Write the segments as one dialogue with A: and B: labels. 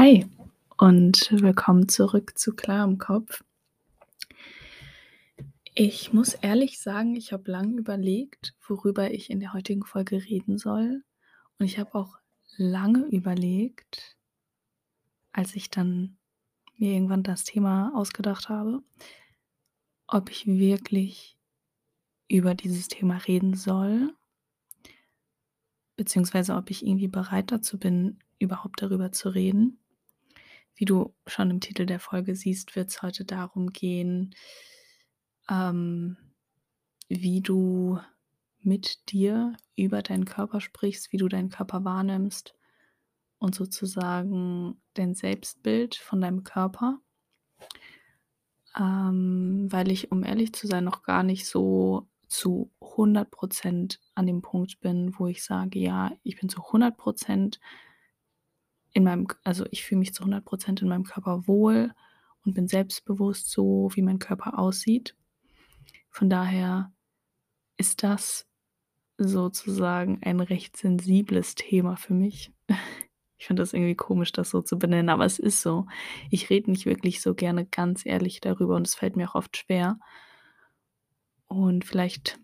A: Hi und willkommen zurück zu Klar im Kopf. Ich muss ehrlich sagen, ich habe lang überlegt, worüber ich in der heutigen Folge reden soll. Und ich habe auch lange überlegt, als ich dann mir irgendwann das Thema ausgedacht habe, ob ich wirklich über dieses Thema reden soll, beziehungsweise ob ich irgendwie bereit dazu bin, überhaupt darüber zu reden. Wie du schon im Titel der Folge siehst, wird es heute darum gehen, ähm, wie du mit dir über deinen Körper sprichst, wie du deinen Körper wahrnimmst und sozusagen dein Selbstbild von deinem Körper. Ähm, weil ich, um ehrlich zu sein, noch gar nicht so zu 100% an dem Punkt bin, wo ich sage, ja, ich bin zu 100% in meinem, also ich fühle mich zu 100% in meinem Körper wohl und bin selbstbewusst so, wie mein Körper aussieht. Von daher ist das sozusagen ein recht sensibles Thema für mich. Ich finde das irgendwie komisch, das so zu benennen, aber es ist so. Ich rede nicht wirklich so gerne ganz ehrlich darüber und es fällt mir auch oft schwer. Und vielleicht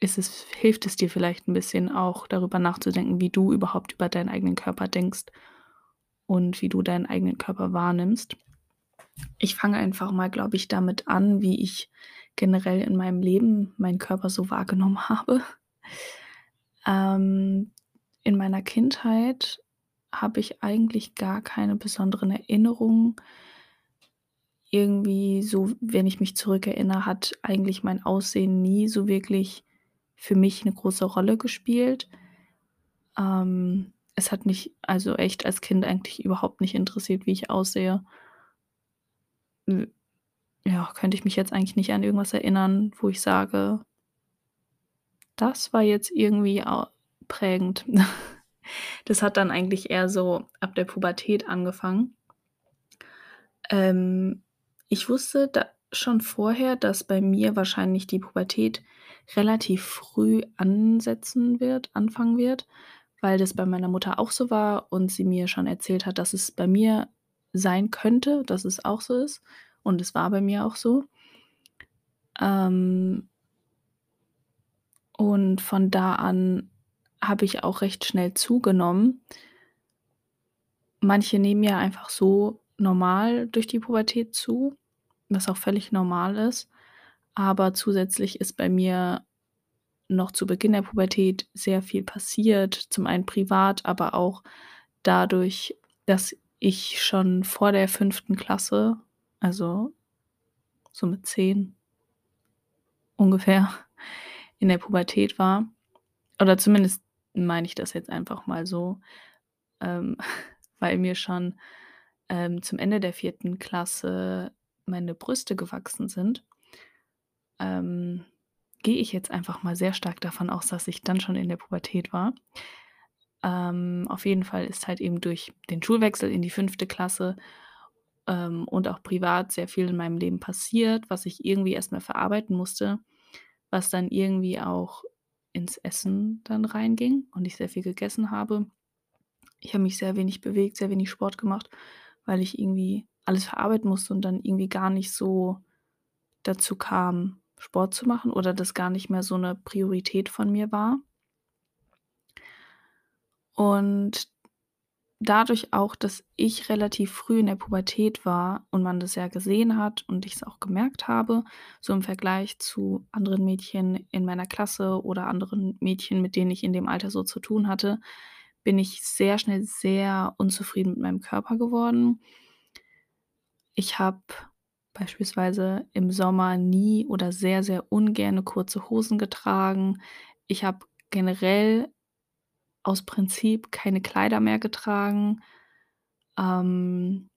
A: ist es, hilft es dir vielleicht ein bisschen auch darüber nachzudenken, wie du überhaupt über deinen eigenen Körper denkst und wie du deinen eigenen Körper wahrnimmst. Ich fange einfach mal, glaube ich, damit an, wie ich generell in meinem Leben meinen Körper so wahrgenommen habe. Ähm, in meiner Kindheit habe ich eigentlich gar keine besonderen Erinnerungen. Irgendwie so, wenn ich mich zurückerinnere, hat eigentlich mein Aussehen nie so wirklich für mich eine große Rolle gespielt. Ähm, es hat mich also echt als Kind eigentlich überhaupt nicht interessiert, wie ich aussehe. ja, könnte ich mich jetzt eigentlich nicht an irgendwas erinnern, wo ich sage, das war jetzt irgendwie prägend. Das hat dann eigentlich eher so ab der Pubertät angefangen. Ähm, ich wusste schon vorher, dass bei mir wahrscheinlich die Pubertät relativ früh ansetzen wird anfangen wird, weil das bei meiner Mutter auch so war und sie mir schon erzählt hat, dass es bei mir sein könnte, dass es auch so ist. Und es war bei mir auch so. Ähm und von da an habe ich auch recht schnell zugenommen. Manche nehmen ja einfach so normal durch die Pubertät zu, was auch völlig normal ist. Aber zusätzlich ist bei mir noch zu Beginn der Pubertät sehr viel passiert, zum einen privat, aber auch dadurch, dass ich schon vor der fünften Klasse, also so mit zehn ungefähr, in der Pubertät war. Oder zumindest meine ich das jetzt einfach mal so, ähm, weil mir schon ähm, zum Ende der vierten Klasse meine Brüste gewachsen sind ähm, gehe ich jetzt einfach mal sehr stark davon aus, dass ich dann schon in der Pubertät war. Ähm, auf jeden Fall ist halt eben durch den Schulwechsel in die fünfte Klasse ähm, und auch privat sehr viel in meinem Leben passiert, was ich irgendwie erstmal verarbeiten musste, was dann irgendwie auch ins Essen dann reinging und ich sehr viel gegessen habe. Ich habe mich sehr wenig bewegt, sehr wenig Sport gemacht, weil ich irgendwie alles verarbeiten musste und dann irgendwie gar nicht so dazu kam, Sport zu machen oder das gar nicht mehr so eine Priorität von mir war. Und dadurch auch, dass ich relativ früh in der Pubertät war und man das ja gesehen hat und ich es auch gemerkt habe, so im Vergleich zu anderen Mädchen in meiner Klasse oder anderen Mädchen, mit denen ich in dem Alter so zu tun hatte, bin ich sehr schnell sehr unzufrieden mit meinem Körper geworden. Ich habe beispielsweise im Sommer nie oder sehr, sehr ungerne kurze Hosen getragen. Ich habe generell aus Prinzip keine Kleider mehr getragen. Ähm,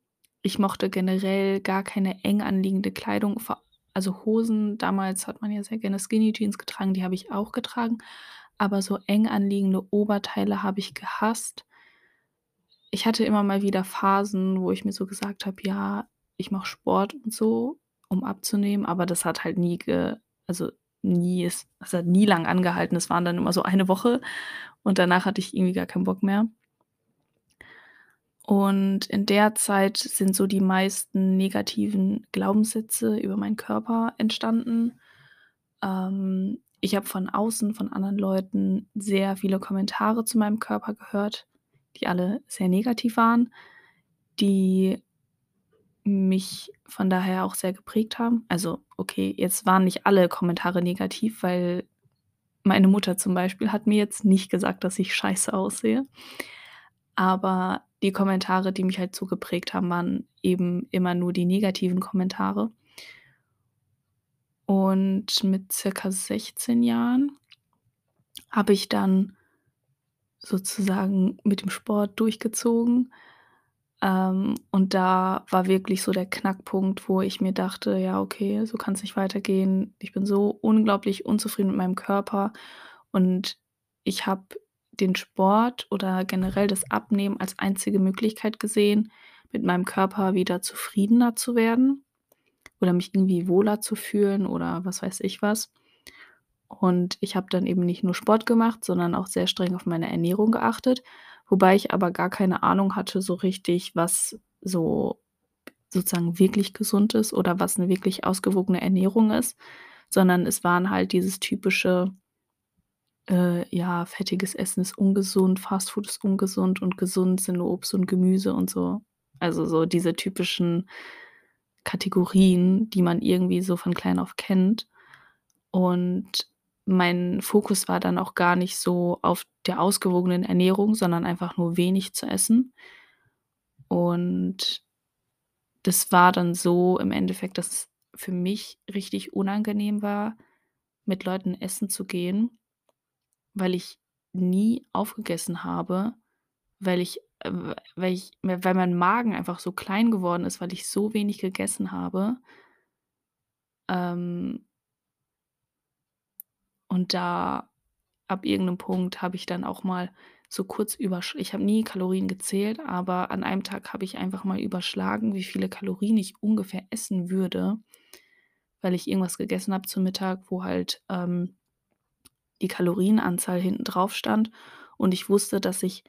A: ich mochte generell gar keine eng anliegende Kleidung, also Hosen. Damals hat man ja sehr gerne Skinny Jeans getragen, die habe ich auch getragen. Aber so eng anliegende Oberteile habe ich gehasst. Ich hatte immer mal wieder Phasen, wo ich mir so gesagt habe, ja, ich mache Sport und so, um abzunehmen, aber das hat halt nie ge also nie ist es hat nie lang angehalten. Es waren dann immer so eine Woche und danach hatte ich irgendwie gar keinen Bock mehr. Und in der Zeit sind so die meisten negativen Glaubenssätze über meinen Körper entstanden. Ähm, ich habe von außen, von anderen Leuten sehr viele Kommentare zu meinem Körper gehört, die alle sehr negativ waren, die mich von daher auch sehr geprägt haben. Also, okay, jetzt waren nicht alle Kommentare negativ, weil meine Mutter zum Beispiel hat mir jetzt nicht gesagt, dass ich scheiße aussehe. Aber die Kommentare, die mich halt so geprägt haben, waren eben immer nur die negativen Kommentare. Und mit circa 16 Jahren habe ich dann sozusagen mit dem Sport durchgezogen. Ähm, und da war wirklich so der Knackpunkt, wo ich mir dachte: „Ja, okay, so kann's nicht weitergehen. Ich bin so unglaublich unzufrieden mit meinem Körper und ich habe den Sport oder generell das Abnehmen als einzige Möglichkeit gesehen, mit meinem Körper wieder zufriedener zu werden oder mich irgendwie wohler zu fühlen oder was weiß ich was. Und ich habe dann eben nicht nur Sport gemacht, sondern auch sehr streng auf meine Ernährung geachtet, wobei ich aber gar keine Ahnung hatte so richtig, was so sozusagen wirklich gesund ist oder was 'ne wirklich ausgewogene Ernährung ist, sondern es waren halt dieses typische äh, ja, fettiges Essen ist ungesund, Fastfood ist ungesund und gesund sind nur Obst und Gemüse und so. Also, so diese typischen Kategorien, die man irgendwie so von klein auf kennt. Und mein Fokus war dann auch gar nicht so auf der ausgewogenen Ernährung, sondern einfach nur wenig zu essen. Und das war dann so im Endeffekt, dass es für mich richtig unangenehm war, mit Leuten essen zu gehen, weil ich nie aufgegessen habe, weil ich äh, weil ich weil mein Magen einfach so klein geworden ist, weil ich so wenig gegessen habe. Ähm und da ab irgend 'nem Punkt habe ich dann auch mal so kurz übersch ich habe nie Kalorien gezählt, aber an einem Tag habe ich einfach mal überschlagen, wie viele Kalorien ich ungefähr essen würde, weil ich irgendwas gegessen habe zu Mittag, wo halt, ähm, die Kalorienanzahl hinten drauf stand. Und ich wusste, dass ich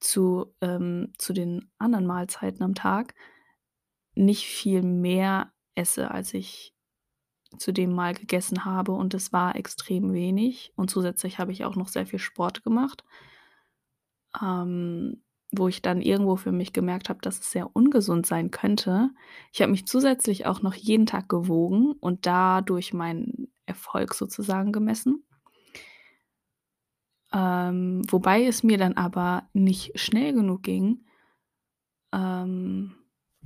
A: zu ähm, zu den anderen Mahlzeiten am Tag nicht viel mehr esse, als ich zu dem Mal gegessen habe und das war extrem wenig und zusätzlich habe ich auch noch sehr viel Sport gemacht ähm, wo ich dann irgendwo für mich gemerkt habe, dass es sehr ungesund sein könnte. Ich habe mich zusätzlich auch noch jeden Tag gewogen und dadurch meinen Erfolg sozusagen gemessen. Ähm, wobei es mir dann aber nicht schnell genug ging ähm,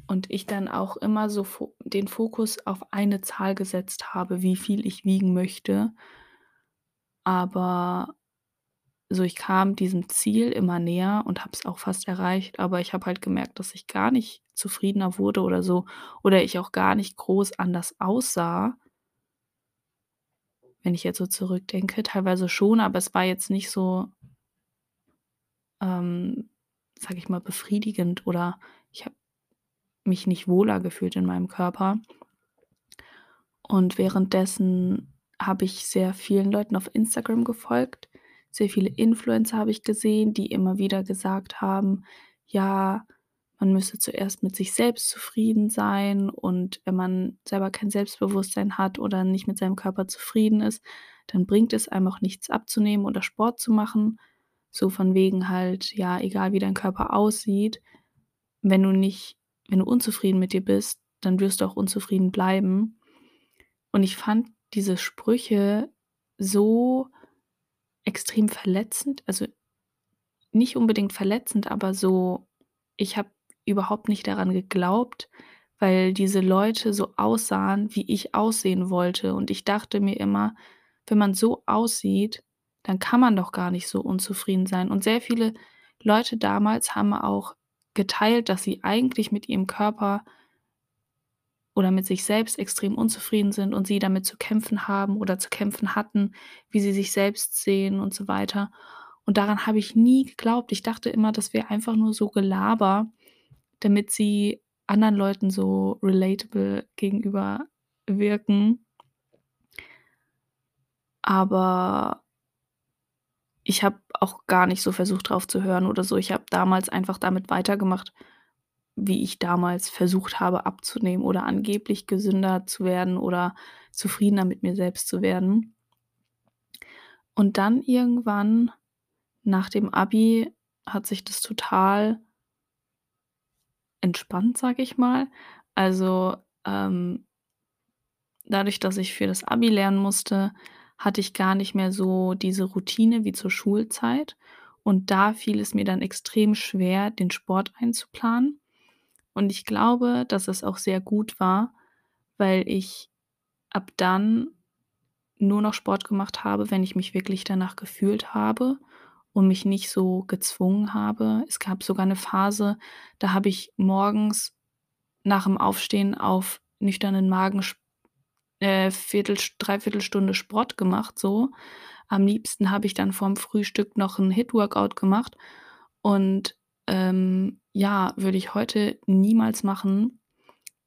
A: und ich dann auch immer so Fo den Fokus auf eine Zahl gesetzt habe, wie viel ich wiegen möchte. Aber so ich kam diesem Ziel immer näher und habe es auch fast erreicht, aber ich habe halt gemerkt, dass ich gar nicht zufriedener wurde oder so oder ich auch gar nicht groß anders aussah wenn ich jetzt so zurückdenke. Teilweise schon, aber es war jetzt nicht so ähm, sage ich mal, befriedigend oder mich nicht wohler gefühlt in meinem Körper. Und währenddessen habe ich sehr vielen Leuten auf Instagram gefolgt. Sehr viele Influencer habe ich gesehen, die immer wieder gesagt haben: „Ja, man müsse zuerst mit sich selbst zufrieden sein und wenn man selber kein Selbstbewusstsein hat oder nicht mit seinem Körper zufrieden ist, dann bringt es einem auch nichts abzunehmen oder Sport zu machen.“ So von wegen halt, ja, egal wie dein Körper aussieht, wenn du nicht wenn du unzufrieden mit dir bist, dann wirst du auch unzufrieden bleiben. Und ich fand diese Sprüche so extrem verletzend, also nicht unbedingt verletzend, aber so ich habe überhaupt nicht daran geglaubt, weil diese Leute so aussahen, wie ich aussehen wollte. Und ich dachte mir immer: „Wenn man so aussieht, dann kann man doch gar nicht so unzufrieden sein.“ Und sehr viele Leute damals haben auch geteilt, dass sie eigentlich mit ihrem Körper oder mit sich selbst extrem unzufrieden sind und sie damit zu kämpfen haben oder zu kämpfen hatten, wie sie sich selbst sehen und so weiter. Und daran habe ich nie geglaubt. Ich dachte immer, das wäre einfach nur so Gelaber, damit sie anderen Leuten so relatable gegenüber wirken. Aber ich habe auch gar nicht so versucht, drauf zu hören oder so. Ich habe damals einfach damit weitergemacht wie ich damals versucht habe abzunehmen oder angeblich gesünder zu werden oder zufriedener mit mir selbst zu werden. Und dann irgendwann nach dem Abi hat sich das total entspannt, sage ich mal. Also, ähm dadurch, dass ich für das Abi lernen musste, hatte ich gar nicht mehr so diese Routine wie zur Schulzeit. Und da fiel es mir dann extrem schwer, den Sport einzuplanen. Und ich glaube, dass es auch sehr gut war, weil ich ab dann nur noch Sport gemacht habe, wenn ich mich wirklich danach gefühlt habe und mich nicht so gezwungen habe. Es gab sogar 'ne Phase, da habe ich morgens nach'm Aufstehen auf nüchternen Magen äh, Viertel 3/4 Stunde Sport gemacht so. Am liebsten habe ich dann vorm Frühstück noch 'n HIIT-Workout gemacht und, ähm, ja, würde ich heute niemals machen,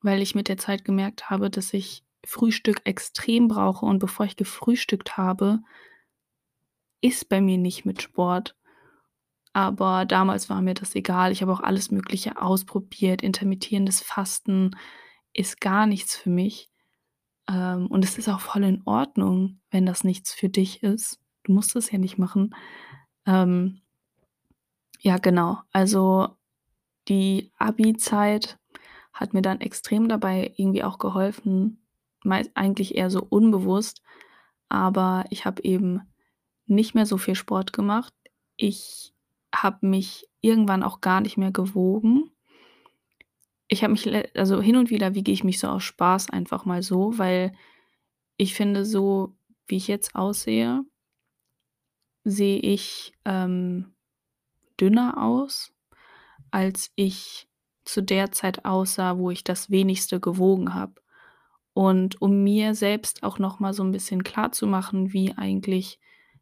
A: weil ich mit der Zeit gemerkt habe, dass ich Frühstück extrem brauche und bevor ich gefrühstückt habe ist bei mir nicht mit Sport. Aber damals war mir das egal. Ich habe auch alles Mögliche ausprobiert. Intermittierendes Fasten ist gar nichts für mich. Ähm, und es ist auch voll in Ordnung, wenn das nichts für dich ist. Du musst es ja nicht machen. Ähm, ja, genau. Also, die Abi-Zeit hat mir dann extrem dabei irgendwie auch geholfen, mei eigentlich eher so unbewusst, aber ich habe eben nicht mehr so viel Sport gemacht. Ich habe mich irgendwann auch gar nicht mehr gewogen. Ich habe mich also, hin und wieder wiege ich mich so aus Spaß einfach mal so, weil ich finde, so wie ich jetzt aussehe sehe ich, ähm, dünner aus, als ich zu der Zeit aussah, wo ich das wenigste gewogen habe. Und um mir selbst auch noch mal so 'n bisschen klarzumachen, wie eigentlich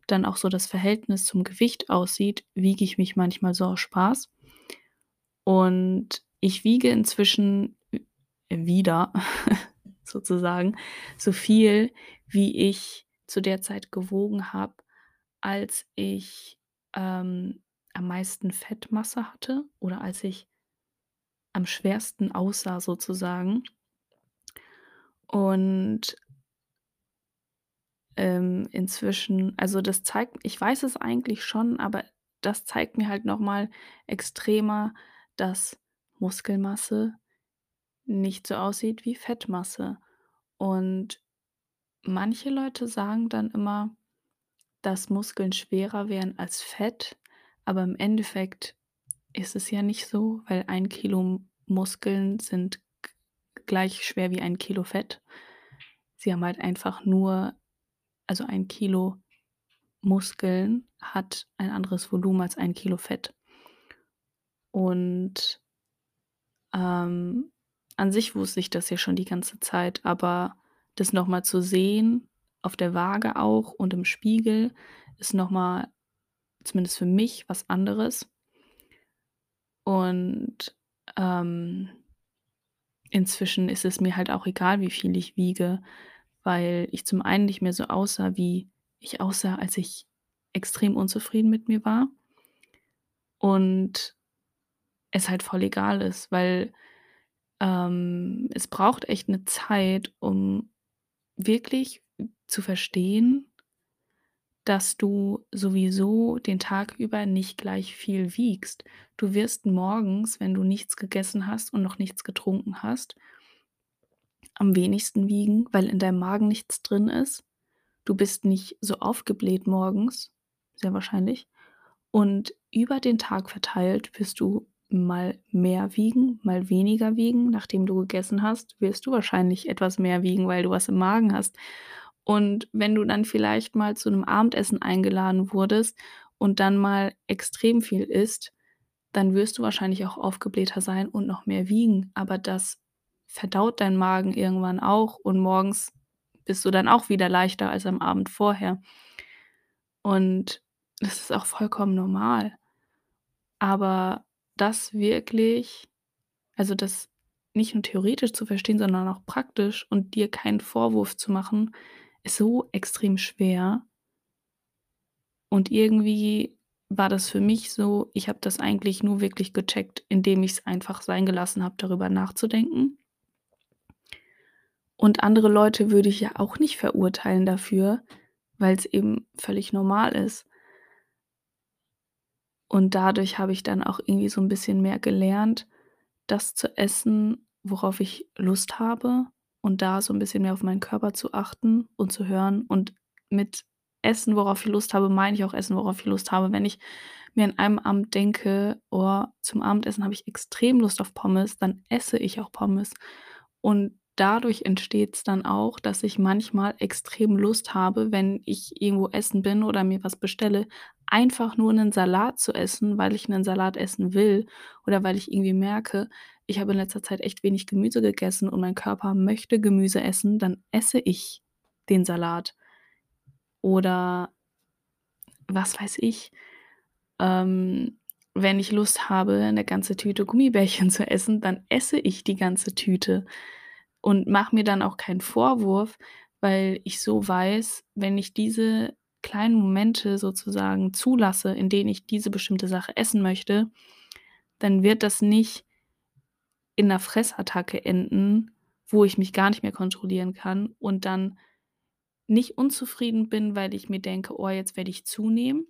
A: dann auch so das Verhältnis zum Gewicht aussieht, wiege ich mich manchmal so aus Spaß. Und ich wiege inzwischen w wieder sozusagen so viel, wie ich zu der Zeit gewogen habe, als ich, ähm, am meisten Fettmasse hatte oder als ich am schwersten aussah sozusagen. Und ähm, inzwischen also, das zeigt ich weiß es eigentlich schon, aber das zeigt mir halt noch mal extremer, dass Muskelmasse nicht so aussieht wie Fettmasse. Und manche Leute sagen dann immer, dass Muskeln schwerer wären als Fett, aber im Endeffekt ist es ja nicht so, weil 1 Kilo Muskeln sind gleich schwer wie 1 Kilo Fett. Sie haben halt einfach nur also, 1 Kilo Muskeln hat ein anderes Volumen als 1 Kilo Fett. Und, ähm, an sich wusste ich das ja schon die ganze Zeit, aber das noch mal zu sehen, auf der Waage auch und im Spiegel, ist noch mal, zumindest für mich, was anderes. Und, ähm, inzwischen ist es mir halt auch egal, wie viel ich wiege, weil ich zum einen nicht mehr so aussah, wie ich aussah, als ich extrem unzufrieden mit mir war und es halt voll egal ist, weil, ähm, es braucht echt 'ne Zeit, um wirklich zu verstehen dass du sowieso den Tag über nicht gleich viel wiegst. Du wirst morgens, wenn du nichts gegessen hast und noch nichts getrunken hast am wenigsten wiegen, weil in deinem Magen nichts drin ist. Du bist nicht so aufgebläht morgens, sehr wahrscheinlich. Und über den Tag verteilt wirst du mal mehr wiegen, mal weniger wiegen. Nachdem du gegessen hast, wirst du wahrscheinlich etwas mehr wiegen, weil du was im Magen hast. Und wenn du dann vielleicht mal zu 'nem Abendessen eingeladen wurdest und dann mal extrem viel isst, dann wirst du wahrscheinlich auch aufgeblähter sein und noch mehr wiegen. Aber das verdaut dein Magen irgendwann auch und morgens bist du dann auch wieder leichter als am Abend vorher. Und das ist auch vollkommen normal. Aber das wirklich also, das nicht nur theoretisch zu verstehen, sondern auch praktisch und dir keinen Vorwurf zu machen, ist so extrem schwer. Und irgendwie war das für mich so, ich habe das eigentlich nur wirklich gecheckt, indem ich's einfach sein gelassen habe, darüber nachzudenken. Und andere Leute würde ich ja auch nicht verurteilen dafür, weil's eben völlig normal ist. Und dadurch habe ich dann auch irgendwie so 'n bisschen mehr gelernt, das zu essen, worauf ich Lust habe und da so 'n bisschen mehr auf meinen Körper zu achten und zu hören. Und mit Essen, worauf ich Lust habe, meine ich auch Essen, worauf ich Lust habe. Wenn ich mir an einem Abend denke: „Oh, zum Abendessen habe ich extrem Lust auf Pommes“, dann esse ich auch Pommes. Und dadurch entsteht's dann auch, dass ich manchmal extrem Lust habe, wenn ich irgendwo essen bin oder mir was bestelle, einfach nur 'nen Salat zu essen, weil ich 'nen Salat essen will oder weil ich irgendwie merke, ich habe in letzter Zeit echt wenig Gemüse gegessen und mein Körper möchte Gemüse essen, dann esse ich den Salat. Oder was weiß ich, ähm, wenn ich Lust habe, 'ne ganze Tüte Gummibärchen zu essen, dann esse ich die ganze Tüte und mache mir dann auch keinen Vorwurf, weil ich so weiß, wenn ich diese kleinen Momente sozusagen zulasse, in denen ich diese bestimmte Sache essen möchte, dann wird das nicht in 'ner Fressattacke enden, wo ich mich gar nicht mehr kontrollieren kann und dann nicht unzufrieden bin, weil ich mir denke: „Oh, jetzt werde ich zunehmen“,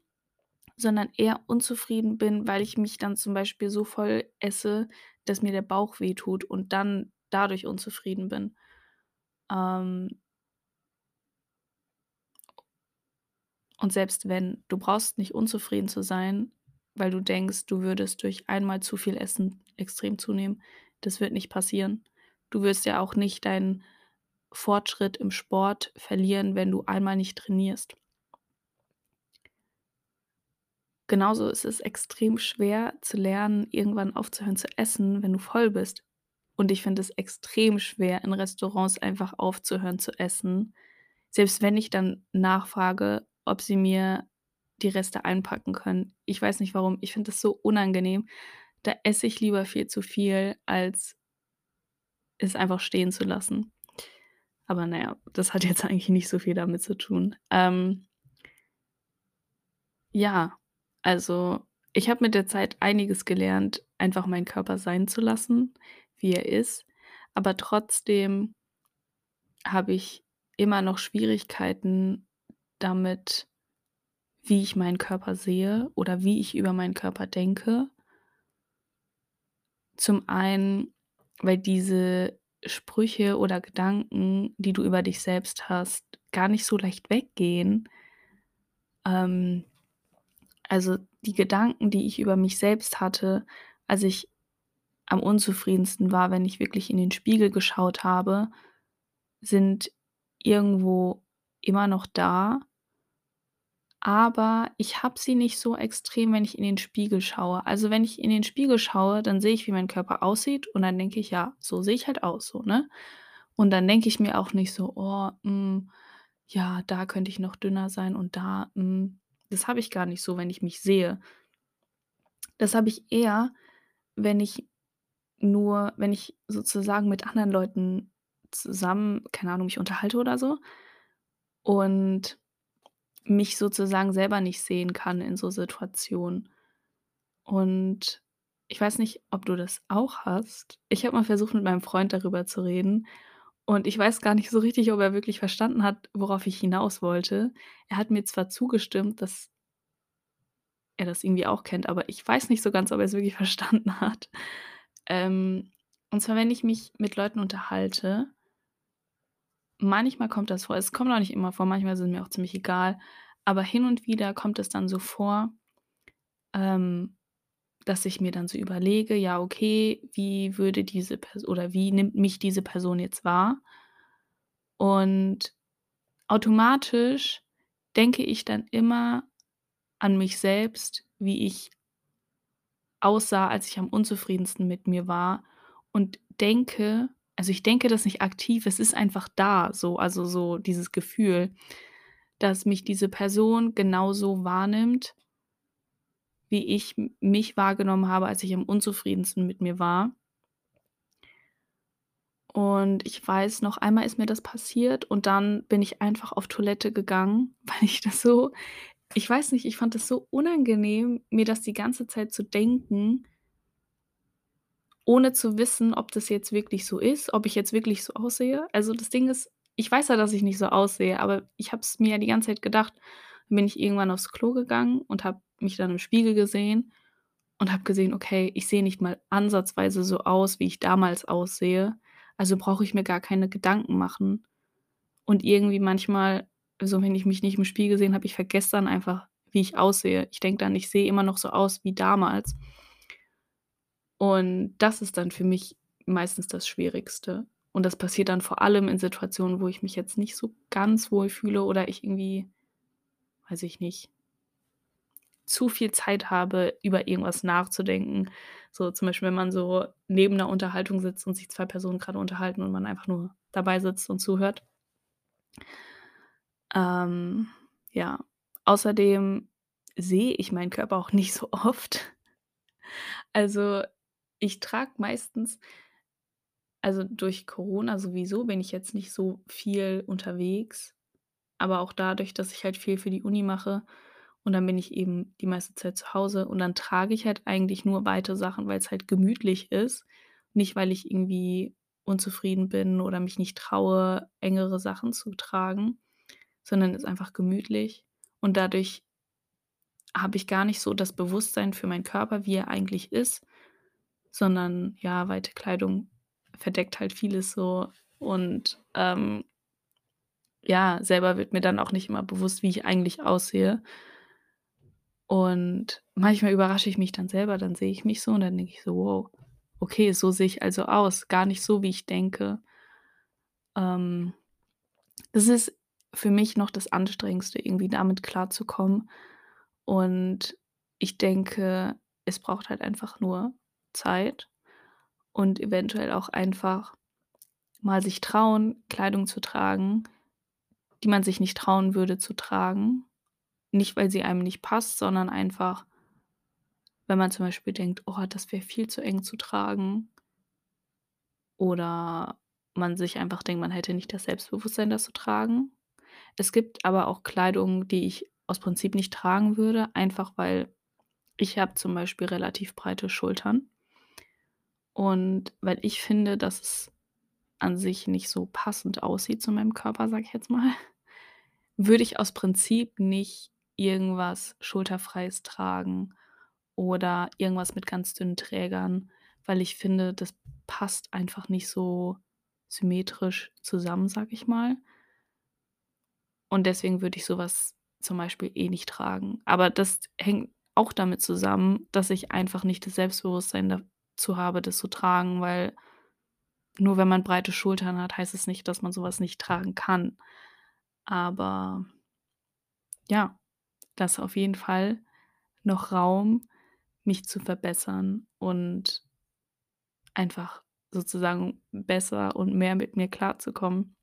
A: sondern eher unzufrieden bin, weil ich mich dann zum Beispiel so voll esse, dass mir der Bauch wehtut und dann dadurch unzufrieden bin. Ähm Und selbst wenn, du brauchst nicht unzufrieden zu sein, weil du denkst, du würdest durch einmal zu viel Essen extrem zunehmen. Das wird nicht passieren. Du wirst ja auch nicht deinen Fortschritt im Sport verlieren, wenn du einmal nicht trainierst. Genauso ist es extrem schwer zu lernen, irgendwann aufzuhören zu essen, wenn du voll bist. Und ich finde es extrem schwer, in Restaurants einfach aufzuhören zu essen, selbst wenn ich dann nachfrage, ob sie mir die Reste einpacken können. Ich weiß nicht warum, ich finde das so unangenehm. Da esse ich lieber viel zu viel, als es einfach stehen zu lassen. Aber na ja, das hat jetzt eigentlich nicht so viel damit zu tun. Ähm ja, also, ich habe mit der Zeit einiges gelernt, einfach meinen Körper sein zu lassen, wie er ist, aber trotzdem habe ich immer noch Schwierigkeiten damit, wie ich meinen Körper sehe oder wie ich über meinen Körper denke. Zum einen, weil diese Sprüche oder Gedanken, die du über dich selbst hast, gar nicht so leicht weggehen. Ähm, also, die Gedanken, die ich über mich selbst hatte, als ich am unzufriedensten war, wenn ich wirklich in den Spiegel geschaut habe, sind irgendwo immer noch da aber ich habe sie nicht so extrem, wenn ich in den Spiegel schaue. Also, wenn ich in den Spiegel schaue, dann sehe ich, wie mein Körper aussieht und dann denke ich: „Ja, so sehe ich halt aus so“, ne? Und dann denke ich mir auch nicht so: „Oh, hm, ja, da könnte ich noch dünner sein und da, hm“ das habe ich gar nicht so, wenn ich mich sehe. Das habe ich eher, wenn ich nur wenn ich sozusagen mit anderen Leuten zusammen, keine Ahnung, mich unterhalte oder so und mich sozusagen selber nicht sehen kann in so Situationen. Und ich weiß nicht, ob du das auch hast. Ich habe mal versucht, mit meinem Freund darüber zu reden und ich weiß gar nicht so richtig, ob er wirklich verstanden hat, worauf ich hinaus wollte. Er hat mir zwar zugestimmt, dass er das irgendwie auch kennt, aber ich weiß nicht so ganz, ob er's wirklich verstanden hat. Ähm, und zwar, wenn ich mich mit Leuten unterhalte manchmal kommt das vor. Es kommt auch nicht immer vor, manchmal es mir auch ziemlich egal, aber hin und wieder kommt es dann so vor, ähm, dass ich mir dann so überlege: „Ja, okay, wie würde diese Pers oder wie nimmt mich diese Person jetzt wahr?“ Und automatisch denke ich dann immer an mich selbst, wie ich aussah, als ich am unzufriedensten mit mir war und denke also, ich denke das nicht aktiv, es ist einfach da so, also, so dieses Gefühl, dass mich diese Person genauso wahrnimmt wie ich mich wahrgenommen habe, als ich am unzufriedensten mit mir war. Und ich weiß noch, einmal ist mir das passiert und dann bin ich einfach auf Toilette gegangen, weil ich das so ich weiß nicht, ich fand das so unangenehm, mir das die ganze Zeit zu denken ohne zu wissen, ob das jetzt wirklich so ist, ob ich jetzt wirklich so aussehe. Also, das Ding ist, ich weiß ja, dass ich nicht so aussehe, aber ich habe es mir ja die ganze Zeit gedacht. Dann bin ich irgendwann aufs Klo gegangen und habe mich dann im Spiegel gesehen und habe gesehen: „Okay, ich sehe nicht mal ansatzweise so aus, wie ich damals aussehe. Also, brauche ich mir gar keine Gedanken machen.“ Und irgendwie manchmal, so wenn ich mich nicht im Spiegel gesehen habe, ich vergesse dann einfach, wie ich aussehe. Ich denke dann, ich sehe immer noch so aus wie damals. Und das ist dann für mich meistens das Schwierigste. Und das passiert dann vor allem in Situationen, wo ich mich jetzt nicht so ganz wohl fühle oder ich irgendwie, weiß ich nicht zu viel Zeit habe, über irgendwas nachzudenken. So zum Beispiel, wenn man so neben 'ner Unterhaltung sitzt und sich 2 Personen grade unterhalten und man einfach nur dabei sitzt und zuhört. Ähm, ja. Außerdem sehe ich meinen Körper auch nicht so oft. Also, ich trage meistens also, durch Corona sowieso bin ich jetzt nicht so viel unterwegs, aber auch dadurch, dass ich halt viel für die Uni mache und dann bin ich eben die meiste Zeit zu Hause und dann trage ich halt eigentlich nur weite Sachen, weil's halt gemütlich ist, nicht weil ich irgendwie unzufrieden bin oder mich nicht traue, engere Sachen zu tragen, sondern ist einfach gemütlich und dadurch habe ich gar nicht so das Bewusstsein für meinen Körper, wie er eigentlich ist, sondern ja, weite Kleidung verdeckt halt vieles so und, ähm ja, selber wird mir dann auch nicht immer bewusst, wie ich eigentlich aussehe. Und manchmal überrasche ich mich dann selber, dann sehe ich mich so und dann denke ich so: „Wow, okay, so sehe ich also aus, gar nicht so, wie ich denke.“ Ähm, das ist für mich noch das Anstrengendste, irgendwie damit klarzukommen. Und ich denke, es braucht halt einfach nur Zeit und eventuell auch einfach mal sich trauen, Kleidung zu tragen, die man sich nicht trauen würde zu tragen. Nicht, weil sie einem nicht passt, sondern einfach wenn man zum Beispiel denkt: „Oh, das wäre viel zu eng zu tragen.“ Oder man sich einfach denkt, man hätte nicht das Selbstbewusstsein, das zu tragen. Es gibt aber auch Kleidung, die ich aus Prinzip nicht tragen würde, einfach weil ich habe zum Beispiel relativ breite Schultern. Und weil ich finde, dass es an sich nicht so passend aussieht zu meinem Körper, sage ich jetzt mal, würde ich aus Prinzip nicht irgendwas Schulterfreies tragen oder irgendwas mit ganz dünnen Trägern, weil ich finde, das passt einfach nicht so symmetrisch zusammen, sage ich mal. Und deswegen würde ich so was zum Beispiel eh nicht tragen. Aber das hängt auch damit zusammen, dass ich einfach nicht das Selbstbewusstsein dazu habe, das zu tragen, weil nur wenn man breite Schultern hat, heißt es nicht, dass man so was nicht tragen kann. Aber ja, da ist auf jeden Fall noch Raum, mich zu verbessern und einfach sozusagen besser und mehr mit mir klarzukommen.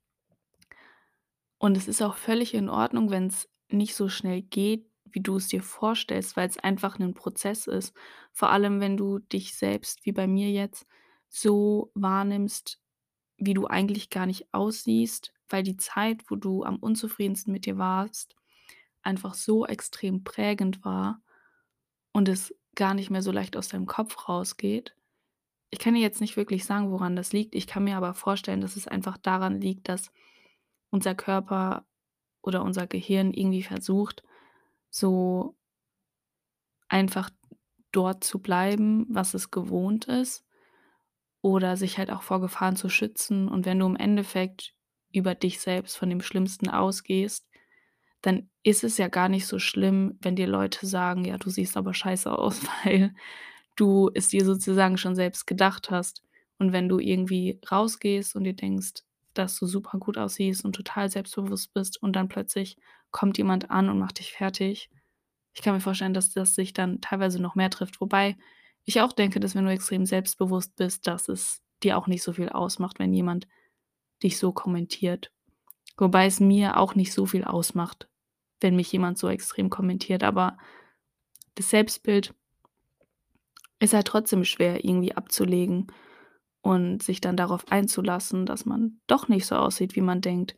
A: Und es ist auch völlig in Ordnung, wenn's nicht so schnell geht, wie du es dir vorstellst, weil's einfach 'nen Prozess ist. Vor allem, wenn du dich selbst, wie bei mir jetzt, so wahrnimmst, wie du eigentlich gar nicht aussiehst, weil die Zeit, wo du am unzufriedensten mit dir warst, einfach so extrem prägend war und es gar nicht mehr so leicht aus deinem Kopf rausgeht. Ich kann dir jetzt nicht wirklich sagen, woran das liegt. Ich kann mir aber vorstellen, dass es einfach daran liegt, dass unser Körper oder unser Gehirn irgendwie versucht, so einfach dort zu bleiben, was es gewohnt ist oder sich halt auch vor Gefahren zu schützen. Und wenn du im Endeffekt über dich selbst von dem Schlimmsten ausgehst, dann ist es ja gar nicht so schlimm, wenn dir Leute sagen: „Ja, du siehst aber scheiße aus“, weil du es dir sozusagen schon selbst gedacht hast. Und wenn du irgendwie rausgehst und dir denkst, dass du super gut aussiehst und total selbstbewusst bist und dann plötzlich kommt jemand an und macht dich fertig. Ich kann mir vorstellen, dass das sich dann teilweise noch mehr trifft, wobei ich auch denke, dass wenn du extrem selbstbewusst bist, dass es dir auch nicht so viel ausmacht, wenn jemand dich so kommentiert. Wobei es mir auch nicht so viel ausmacht, wenn mich jemand so extrem kommentiert, aber das Selbstbild ist halt trotzdem schwer irgendwie abzulegen und sich dann darauf einzulassen, dass man doch nicht so aussieht, wie man denkt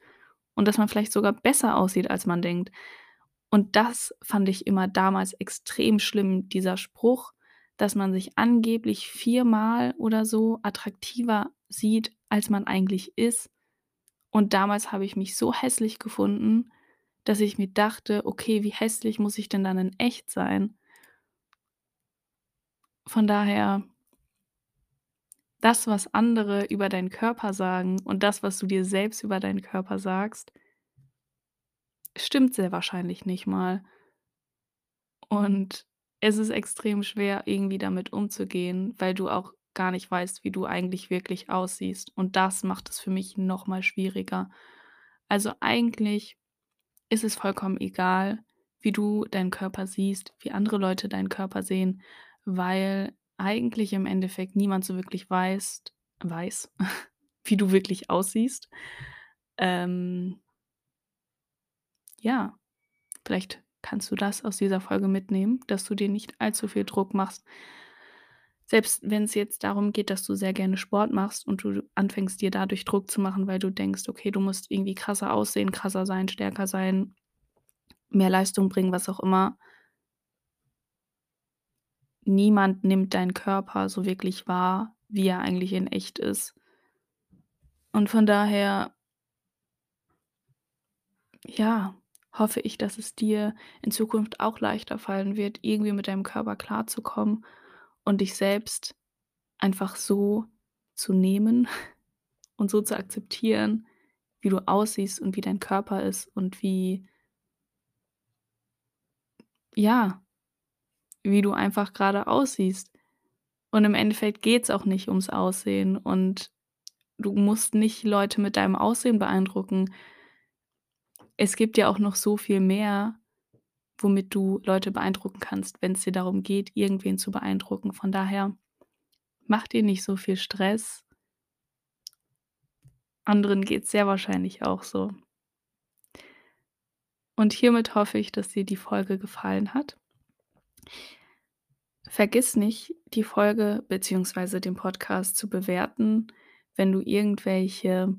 A: und dass man vielleicht sogar besser aussieht, als man denkt. Und das fand ich immer damals extrem schlimm, dieser Spruch, dass man sich angeblich viermal oder so attraktiver sieht, als man eigentlich ist. Und damals habe ich mich so hässlich gefunden, dass ich mir dachte: „Okay, wie hässlich muss ich denn dann in echt sein?“ Von daher das, was andere über deinen Körper sagen und das, was du dir selbst über deinen Körper sagst stimmt sehr wahrscheinlich nicht mal. Und es ist extrem schwer, irgendwie damit umzugehen, weil du auch gar nicht weißt, wie du eigentlich wirklich aussiehst. Und das macht es für mich noch mal schwieriger. Also, eigentlich ist es vollkommen egal, wie du deinen Körper siehst, wie andere Leute deinen Körper sehen, weil eigentlich im Endeffekt niemand so wirklich weißt weiß, wie du wirklich aussiehst. Ähm ja, vielleicht kannst du das aus dieser Folge mitnehmen, dass du dir nicht allzu viel Druck machst. Selbst wenn's jetzt darum geht, dass du sehr gerne Sport machst und du anfängst, dir dadurch Druck zu machen, weil du denkst: „Okay, du musst irgendwie krasser aussehen, krasser sein, stärker sein, mehr Leistung bringen“, was auch immer. Niemand nimmt deinen Körper so wirklich wahr, wie er eigentlich in echt ist. Und von daher ja, hoffe ich, dass es dir in Zukunft auch leichter fallen wird, irgendwie mit deinem Körper klarzukommen und dich selbst einfach so zu nehmen und so zu akzeptieren, wie du aussiehst und wie dein Körper ist und wie ja, wie du einfach grade aussiehst. Und im Endeffekt geht's auch nicht ums Aussehen und du musst nicht Leute mit deinem Aussehen beeindrucken. Es gibt ja auch noch so viel mehr, womit du Leute beeindrucken kannst, wenn's dir darum geht, irgendwen zu beeindrucken. Von daher mach dir nicht so viel Stress. Anderen geht's sehr wahrscheinlich auch so. Und hiermit hoffe ich, dass dir die Folge gefallen hat. Vergiss nicht, die Folge beziehungsweise den Podcast zu bewerten. Wenn du irgendwelche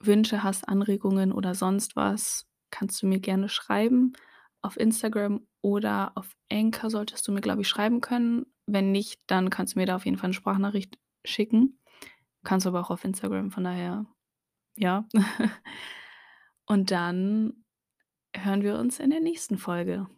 A: Wünsche hast, Anregungen oder sonst was, kannst du mir gerne schreiben. Auf Instagram oder auf Anchor solltest du mir, glaube ich, schreiben können. Wenn nicht, dann kannst du mir da auf jeden Fall 'ne Sprachnachricht schicken. Kannst aber auch auf Instagram, von daher ja. Und dann hören wir uns in der nächsten Folge.